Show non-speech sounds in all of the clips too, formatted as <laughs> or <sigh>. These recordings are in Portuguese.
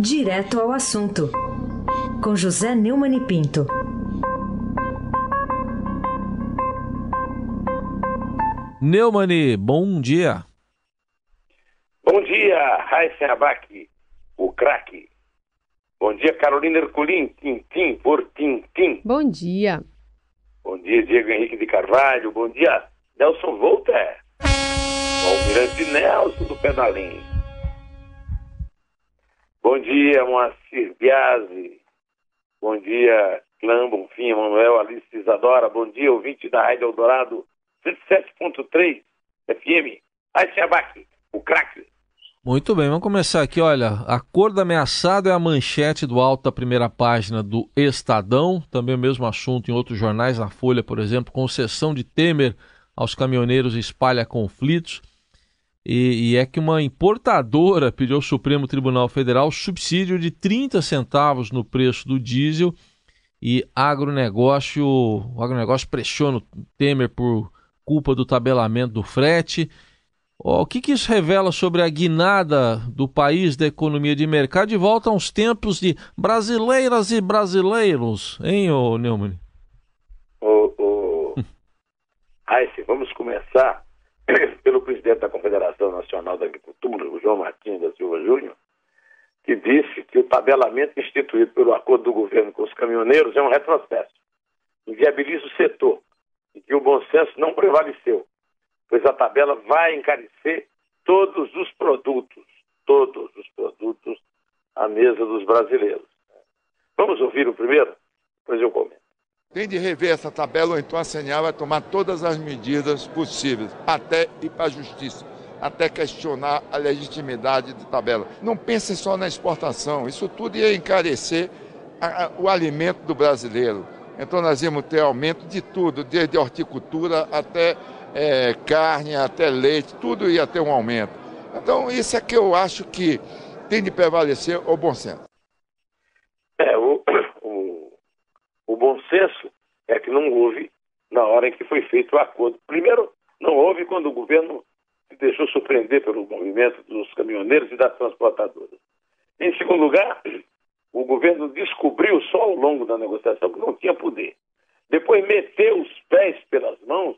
Direto ao assunto, com José Neumann e Pinto. Neumani, bom dia. Bom dia, Raíssa Abac, o craque. Bom dia, Carolina Herculin, Tintim por Tintim. Bom dia. Bom dia, Diego Henrique de Carvalho. Bom dia, Nelson Volter. O Almirante Nelson do Pedalim. Bom dia, Moacir Biasi. Bom dia, Clã Bonfim, Manuel Alice Isadora. Bom dia, ouvinte da Rádio Eldorado 107.3 FM. Aí, Abac, o craque. Muito bem, vamos começar aqui. Olha, acordo ameaçado é a manchete do alto da primeira página do Estadão. Também o mesmo assunto em outros jornais, na Folha, por exemplo, concessão de Temer aos caminhoneiros espalha conflitos. E, e, é que uma importadora pediu ao Supremo Tribunal Federal subsídio de 30 centavos no preço do diesel e agronegócio, o agronegócio pressiona o Temer por culpa do tabelamento do frete. Oh, o que, que, isso revela sobre a guinada do país da economia de mercado de volta a uns tempos de brasileiras e brasileiros, hein, ô Neumann? Ô, ô... <laughs> Ayce, vamos começar <laughs> pelo presidente da Confederação Nacional da Agricultura, o João Martins da Silva Júnior, que disse que o tabelamento instituído pelo acordo do governo com os caminhoneiros é um retrocesso, inviabiliza o setor e que o bom senso não prevaleceu, pois a tabela vai encarecer todos os produtos, todos os produtos à mesa dos brasileiros. Vamos ouvir o primeiro? Depois eu comento. Tem de rever essa tabela ou então a CNA vai tomar todas as medidas possíveis, até ir para a justiça, até questionar a legitimidade da tabela. Não pense só na exportação, isso tudo ia encarecer a, a, o alimento do brasileiro. Então nós íamos ter aumento de tudo, desde horticultura até é, carne, até leite, tudo ia ter um aumento. Então isso é que eu acho que tem de prevalecer o bom senso. É, o, o bom senso é que não houve na hora em que foi feito o acordo. Primeiro, não houve quando o governo se deixou surpreender pelo movimento dos caminhoneiros e das transportadoras. Em segundo lugar, o governo descobriu só ao longo da negociação que não tinha poder. Depois meteu os pés pelas mãos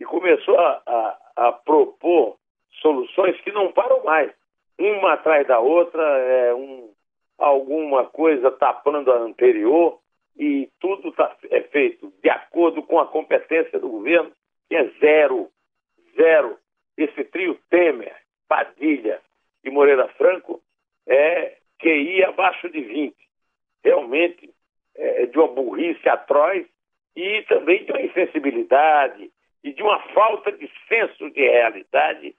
e começou a, a, a propor soluções que não param mais. Uma atrás da outra, é um, alguma coisa tapando a anterior e tudo tá, é feito de acordo com a competência do governo, que é zero, zero. Esse trio Temer, Padilha e Moreira Franco é QI abaixo de 20. Realmente é de uma burrice atroz e também de uma insensibilidade e de uma falta de senso de realidade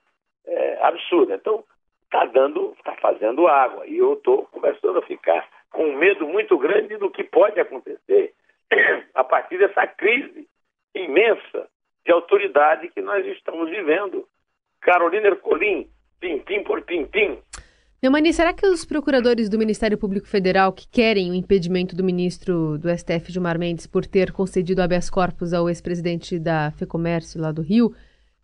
é, absurda. Então, está dando, está fazendo água. E eu estou começando a ficar com um medo muito grande do que pode acontecer <clears throat> a partir dessa crise imensa de autoridade que nós estamos vivendo. Carolina Ercolim, pintim por pintim. Neumani, será que os procuradores do Ministério Público Federal que querem o impedimento do ministro do STF, Gilmar Mendes, por ter concedido habeas corpus ao ex-presidente da FEComércio lá do Rio,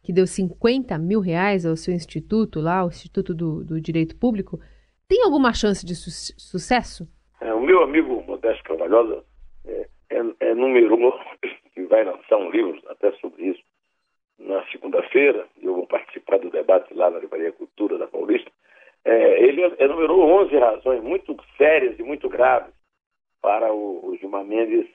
que deu 50 mil reais ao seu instituto lá, o Instituto do, do Direito Público, tem alguma chance de su sucesso? É, o meu amigo Modesto Carvalhosa é, é, é numerou <laughs> e vai lançar um livro até sobre isso na segunda-feira, eu vou participar do debate lá na Livraria Cultura da Paulista. É, ele enumerou 11 razões muito sérias e muito graves para o, o Gilmar Mendes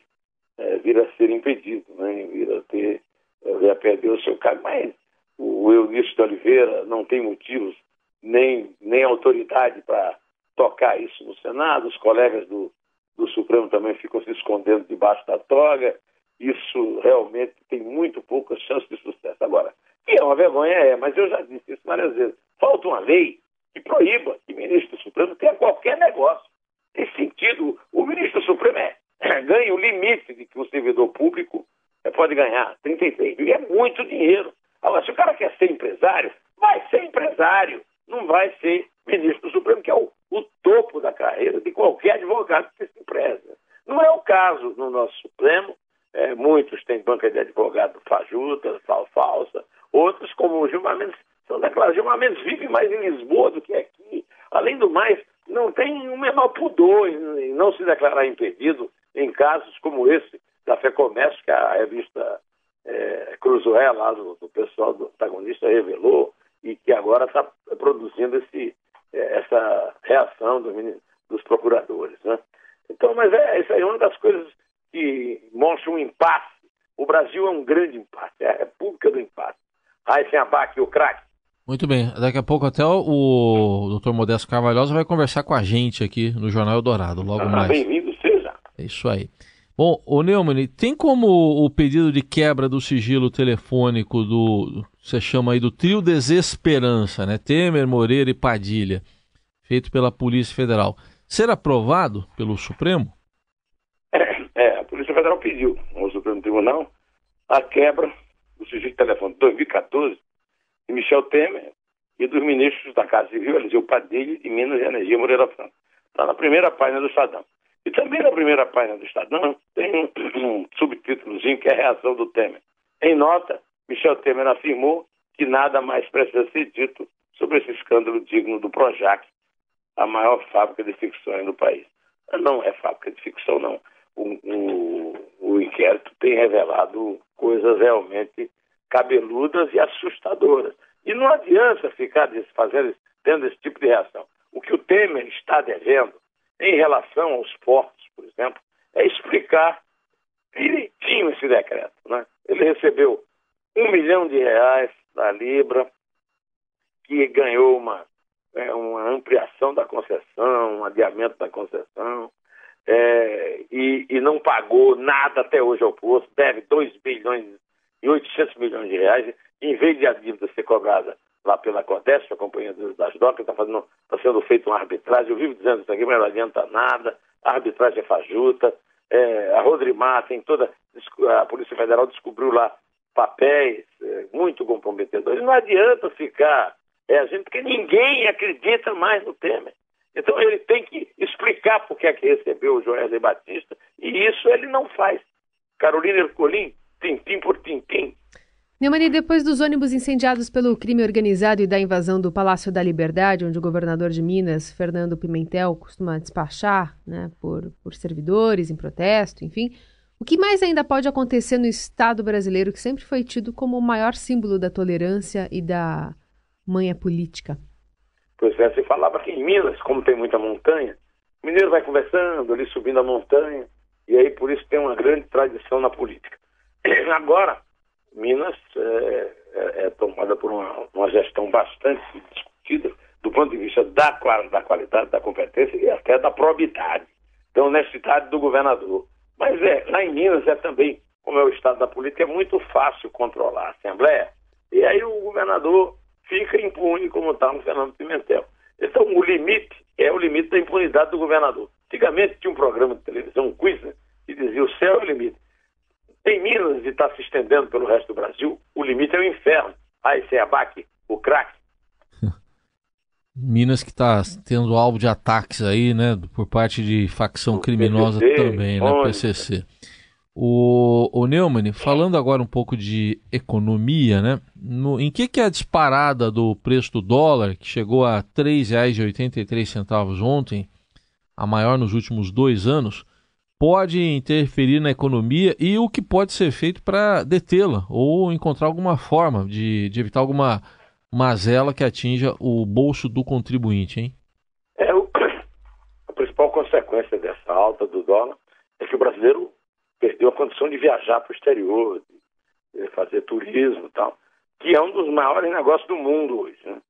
é, vir a ser impedido, né, vir a ter, é, vir a perder o seu cargo. Mas o Eunício de Oliveira não tem motivos nem, nem autoridade para tocar isso no Senado, os colegas do, do Supremo também ficam se escondendo debaixo da toga. Isso realmente tem muito poucas chances de sucesso. Agora, que é uma vergonha, é, mas eu já disse isso várias vezes. Falta uma lei que proíba que o ministro do Supremo tenha qualquer negócio. Nesse sentido, o ministro do Supremo é, ganha o limite de que o servidor público é, pode ganhar, 33 mil. É muito dinheiro. Agora, se o cara quer ser empresário, vai ser empresário. Não vai ser ministro do Supremo, que é o o topo da carreira de qualquer advogado que se empresa. Não é o caso no nosso Supremo. É, muitos têm banca de advogado fajuta, falsa. Outros, como o Gilmar Mendes, são declarados. Gilmar Mendes vive mais em Lisboa do que aqui. Além do mais, não tem o menor pudor em, não se declarar impedido em casos como esse da FEComércio, que a revista é, Cruzoé, lá do, do, pessoal do protagonista, revelou, e que agora está produzindo esse, essa reação dos, dos procuradores. Né? Então, mas é, isso aí é uma das coisas que mostra um impasse. O Brasil é um grande impasse, é a república do impasse. Raíssen Abac, o craque. Muito bem, daqui a pouco até o, o doutor Modesto Carvalhosa vai conversar com a gente aqui no Jornal Eldorado, logo ah, mais. Bem-vindo seja. É isso aí. Bom, o Neumann, tem como o pedido de quebra do sigilo telefônico do, você chama aí do trio Desesperança, né? Temer, Moreira e Padilha, feito pela Polícia Federal, ser aprovado pelo Supremo? É, é a Polícia Federal pediu ao Supremo Tribunal a quebra do sigilo telefônico 2014 de Michel Temer e dos ministros da Casa Civil, Eliseu Padilha e Minas e Energia Moreira Franco. Está na primeira página do Estadão. E também na primeira página do Estadão tem um, subtítulozinho que é a reação do Temer. Em nota, Michel Temer afirmou que nada mais precisa ser dito sobre esse escândalo digno do Projac, a maior fábrica de ficções do país. Não é fábrica de ficção, não. O, o, o inquérito tem revelado coisas realmente cabeludas e assustadoras. E não adianta ficar fazendo, tendo esse tipo de reação. O que o Temer está devendo em relação aos portos, por exemplo, é explicar direitinho esse decreto. Né? Ele recebeu um milhão de reais da Libra, que ganhou uma, é, uma ampliação da concessão, um adiamento da concessão, é, e, e, não pagou nada até hoje ao posto, deve 2 bilhões e 800 milhões de reais, em vez de a dívida ser cobrada lá pela Codesp, a Companhia das Docas, está tá sendo feita uma arbitragem, eu vivo dizendo isso aqui, mas não adianta nada, a arbitragem é fajuta, é, a Rodrimar tem toda, a Polícia Federal descobriu lá papéis é, muito comprometedores, não adianta ficar, é, gente, porque ninguém acredita mais no Temer. Então ele tem que explicar por que é que recebeu o Joesley Batista, e isso ele não faz. Carolina Ercolim, tintim por tintim, Neumani, depois dos ônibus incendiados pelo crime organizado e da invasão do Palácio da Liberdade, onde o governador de Minas, Fernando Pimentel, costuma despachar né, por, por servidores em protesto, enfim, o que mais ainda pode acontecer no Estado brasileiro, que sempre foi tido como o maior símbolo da tolerância e da manha política? Pois é, se falava que em Minas, como tem muita montanha, o mineiro vai conversando ali, subindo a montanha, e aí por isso tem uma grande tradição na política. <clears throat> Agora, Minas é, é, é tomada por uma, uma, gestão bastante discutida do ponto de vista da, da qualidade, da competência e até da probidade, da honestidade do governador. Mas é, lá em Minas é também, como é o estado da política, é muito fácil controlar a Assembleia. E aí o governador fica impune, como está no Fernando Pimentel. Então o limite é o limite da impunidade do governador. Antigamente tinha um programa de televisão, um quiz, né, que dizia o céu é o limite. Em Minas e está se estendendo pelo resto do Brasil, o limite é o inferno. Ah, esse é abaque, o crack. <laughs> Minas que está tendo alvo de ataques aí, né, por parte de facção o criminosa PCC, também, né, PCC. O, o Neumann, falando agora um pouco de economia, né, no, em que que é a disparada do preço do dólar, que chegou a R$ 3,83 ontem, a maior nos últimos dois anos, pode interferir na economia e o que pode ser feito para detê-la ou encontrar alguma forma de, de, evitar alguma mazela que atinja o bolso do contribuinte, hein? É, o, <clears throat> a principal consequência dessa alta do dólar é que o brasileiro perdeu a condição de viajar para o exterior, de fazer turismo e tal, que é um dos maiores negócios do mundo hoje. Né?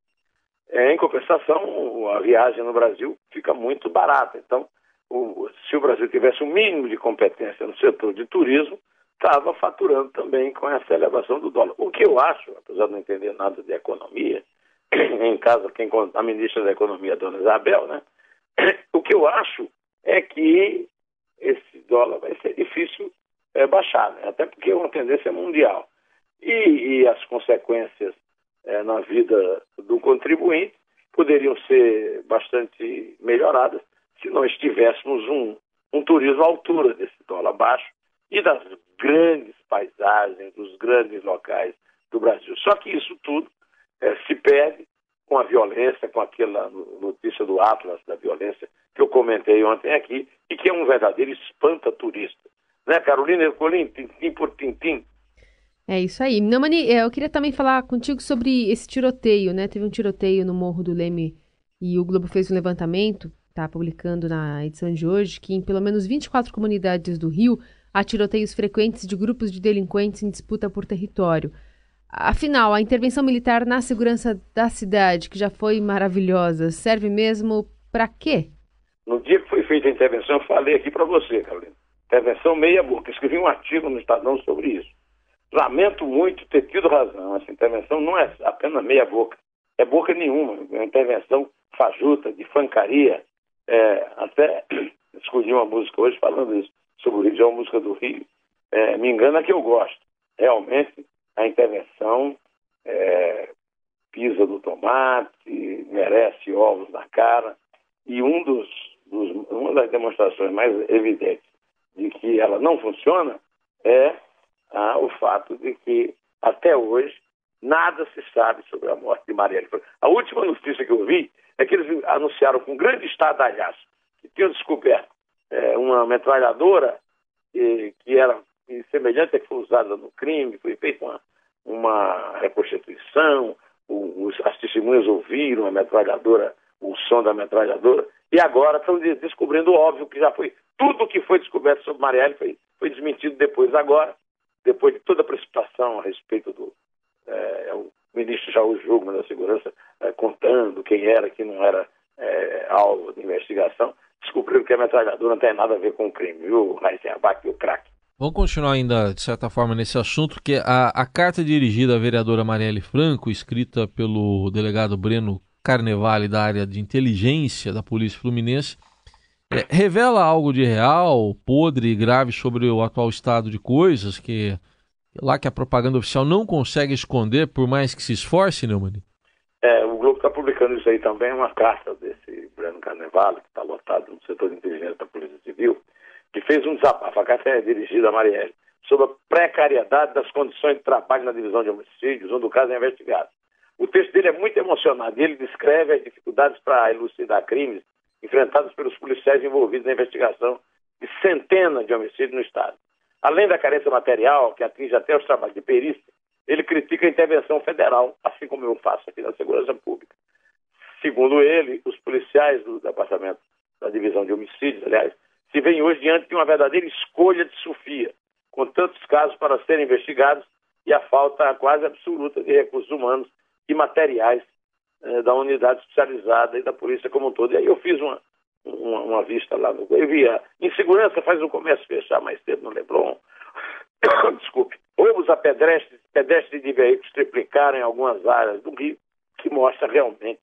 É, em compensação, a viagem no Brasil fica muito barata. Então, o, se o Brasil tivesse um mínimo de competência no setor de turismo, estava faturando também com essa elevação do dólar. O que eu acho, apesar de não entender nada de economia, <clears throat> em casa quem a ministra da Economia, a dona Isabel, né? <clears throat> O que eu acho é que esse dólar vai ser difícil é, baixar, né? até porque é uma tendência mundial. E, e as consequências é, na vida do contribuinte poderiam ser bastante melhoradas se nós tivéssemos um, um turismo à altura desse dólar baixo e das grandes paisagens, dos grandes locais do Brasil. Só que isso tudo é, se perde com a violência, com aquela notícia do Atlas da violência que eu comentei ontem aqui, e que é um verdadeiro espanta turista. Né, Carolina Ercolim, tintim por tintim. É isso aí. Namani, é, eu queria também falar contigo sobre esse tiroteio, né? Teve um tiroteio no Morro do Leme e o Globo fez um levantamento, tá publicando na edição de hoje, que em pelo menos 24 comunidades do Rio há tiroteios frequentes de grupos de delinquentes em disputa por território. Afinal, a intervenção militar na segurança da cidade, que já foi maravilhosa, serve mesmo para quê? No dia que foi feita a intervenção, eu falei aqui para você, Carolina. Intervenção meia boca. Escrevi um artigo no Estadão sobre isso. Lamento muito ter tido razão. Essa intervenção não é apenas meia boca. É boca nenhuma. É uma intervenção fajuta, de fancaria. É, até <clears throat> escolhi uma música hoje falando isso, sobre o Rio, de uma música do Rio. É, me engana que eu gosto. Realmente, a intervenção é, pisa do tomate, merece ovos na cara. E um dos, dos, uma das demonstrações mais evidentes de que ela não funciona é ah, o fato de que, até hoje, nada se sabe sobre a morte de Marielle. A última notícia que eu vi é que eles anunciaram com grande estadalhaço que tinham descoberto é, uma metralhadora que, era semelhante à que foi usada no crime, foi feita uma, uma reconstituição, os, as testemunhas ouviram a metralhadora, o som da metralhadora, e agora estão descobrindo o óbvio que já foi, tudo que foi descoberto sobre Marielle foi, foi desmentido depois. Agora, depois de toda a precipitação a respeito do é, o ministro Jaú Jugman da Segurança é, contando quem era, quem não era é, alvo de investigação, descobriram que a metralhadora não tem nada a ver com o crime, viu, Raíssa Abac e o craque. Vamos continuar ainda, de certa forma, nesse assunto, porque a, a carta dirigida à vereadora Marielle Franco, escrita pelo delegado Breno Carnevale da área de inteligência da Polícia Fluminense, é, revela algo de real, podre e grave sobre o atual estado de coisas, que lá que a propaganda oficial não consegue esconder, por mais que se esforce, Neumann? É, o Globo está publicando isso aí também, uma carta desse Breno Carnevale, que está lotado no setor de inteligência da Polícia Civil, que fez um desabafo, a carta é dirigida a Marielle, sobre a precariedade das condições de trabalho na divisão de homicídios, onde o caso é investigado. O texto dele é muito emocionado e ele descreve as dificuldades para elucidar crimes enfrentados pelos policiais envolvidos na investigação de centenas de homicídios no Estado. Além da carência material, que atinge até os trabalhos de perícia, ele critica a intervenção federal, assim como eu faço aqui na segurança pública. Segundo ele, os policiais do Departamento da Divisão de Homicídios, aliás, se veem hoje diante de uma verdadeira escolha de Sofia, com tantos casos para serem investigados e a falta quase absoluta de recursos humanos e materiais eh, da unidade especializada e da polícia como um todo. E aí eu fiz uma, uma, uma vista lá no. Eu via insegurança faz o comércio fechar mais cedo no Leblon. <coughs> Desculpe. Roubos a pedestres, pedestres de veículos triplicaram em algumas áreas do Rio, que mostra realmente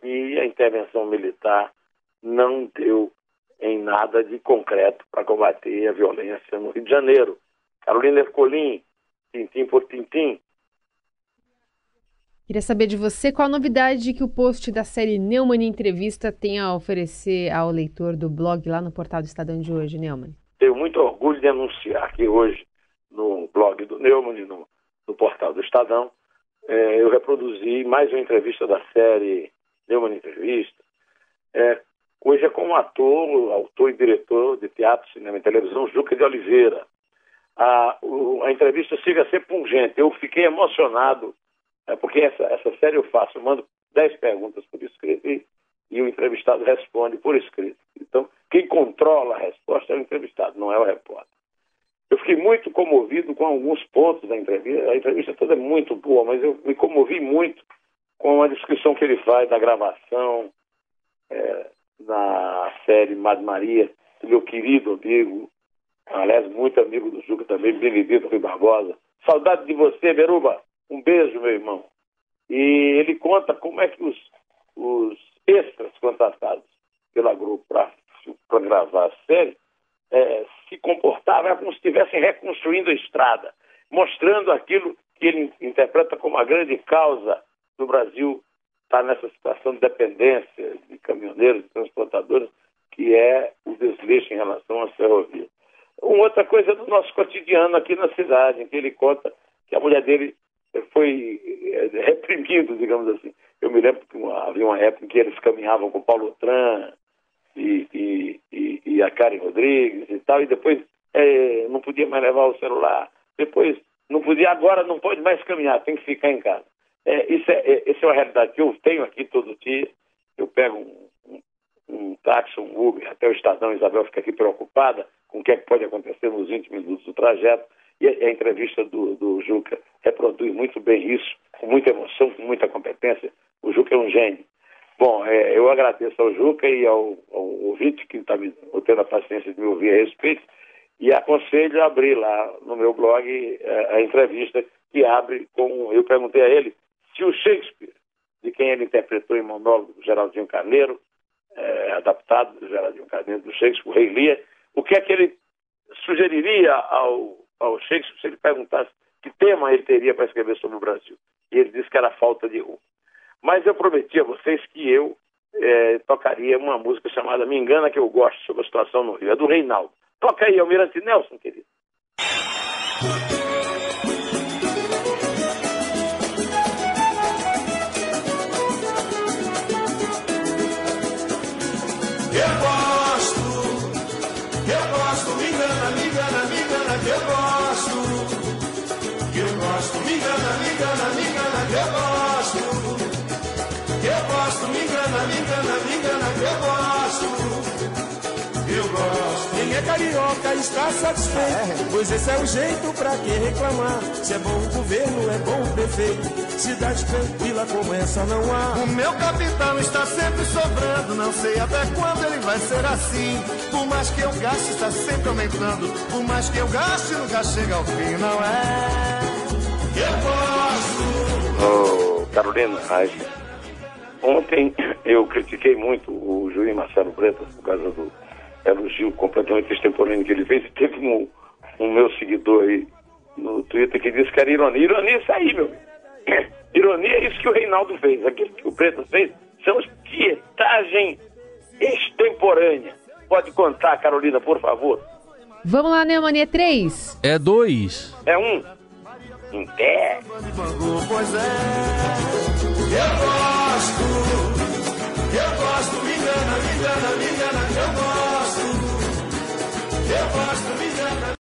que a intervenção militar não deu em nada de concreto para combater a violência no Rio de Janeiro. Carolina Ercolim, tintim por tintim, Queria saber de você qual a novidade que o post da série Neumann Entrevista tem a oferecer ao leitor do blog lá no portal do Estadão de hoje, Neumann. Tenho muito orgulho de anunciar que hoje, no blog do Neumann, no, no portal do Estadão, é, eu reproduzi mais uma entrevista da série Neumann Entrevista. É, hoje é com o ator, autor e diretor de teatro, cinema e televisão, Juca de Oliveira. A, o, a entrevista chega a ser pungente. Eu fiquei emocionado é porque essa, essa série eu faço, eu mando 10 perguntas por escrito e, e o entrevistado responde por escrito. Então, quem controla a resposta é o entrevistado, não é o repórter. Eu fiquei muito comovido com alguns pontos da entrevista. A entrevista toda é muito boa, mas eu me comovi muito com a descrição que ele faz da gravação é, na série Mad Maria, do meu querido amigo, aliás, muito amigo do Juca também, Benedito Rui Barbosa. Saudade de você, Beruba. Um beijo, meu irmão. E ele conta como é que os, os extras contratados pela Globo para gravar a série é, se comportavam como se estivessem reconstruindo a estrada, mostrando aquilo que ele interpreta como a grande causa do Brasil estar tá nessa situação de dependência de caminhoneiros, de transportadores, que é o desleixo em relação às ferrovias. Uma outra coisa do nosso cotidiano aqui na cidade, em que ele conta que a mulher dele foi é, reprimido, digamos assim. Eu me lembro que uma, havia uma época em que eles caminhavam com Paulo Tran e, e, e, e a Karen Rodrigues e tal, e depois é, não podia mais levar o celular. Depois não podia, agora não pode mais caminhar, tem que ficar em casa. É, isso é, é, essa é uma realidade que eu tenho aqui todo dia. Eu pego um, um, um táxi, um Uber, até o Estadão, Isabel fica aqui preocupada com o que, é que pode acontecer nos 20 minutos do trajeto. E a, a entrevista do, do Juca reproduz muito bem isso, com muita emoção, com muita competência. O Juca é um gênio. Bom, é, eu agradeço ao Juca e ao, ao ouvinte que está tendo a paciência de me ouvir a respeito e aconselho a abrir lá no meu blog a, a entrevista que abre com. Eu perguntei a ele se o Shakespeare, de quem ele interpretou em monólogo Geraldinho Carneiro, é, adaptado do Geraldinho Carneiro do Shakespeare, o Rei Lear, o que é que ele sugeriria ao, ao Shakespeare se ele perguntasse que tema ele teria para escrever sobre o Brasil. E ele disse que era falta de rumo. Mas eu prometi a vocês que eu é, tocaria uma música chamada Me Engana Que Eu Gosto, sobre a situação no Rio. É do Reinaldo. Toca aí, Almirante Nelson, querido. Me engana, que eu gosto. Eu gosto. Quem é carioca está satisfeito, pois esse é o jeito pra que reclamar. Se é bom o governo, é bom o prefeito. Cidade tranquila como essa não há. O meu capital está sempre sobrando, não sei até quando ele vai ser assim. Por mais que eu gaste, está sempre aumentando. Por mais que eu gaste, nunca chega ao fim, não é? Eu gosto. Oh, Carolina Reis. Ontem eu critiquei muito o juiz Marcelo Bretas por causa do elogio completamente extemporâneo que ele fez. E teve um, um meu seguidor aí no Twitter que disse que era ironia. Ironia é isso aí, meu. Ironia é isso que o Reinaldo fez. Aquilo que o Preto fez são pietagem extemporânea. Pode contar, Carolina, por favor. Vamos lá, Neomania 3. É dois. É um. Em pé. Pois é, eu gosto, eu gosto, me engana, me engana, me engana, eu gosto, eu gosto, me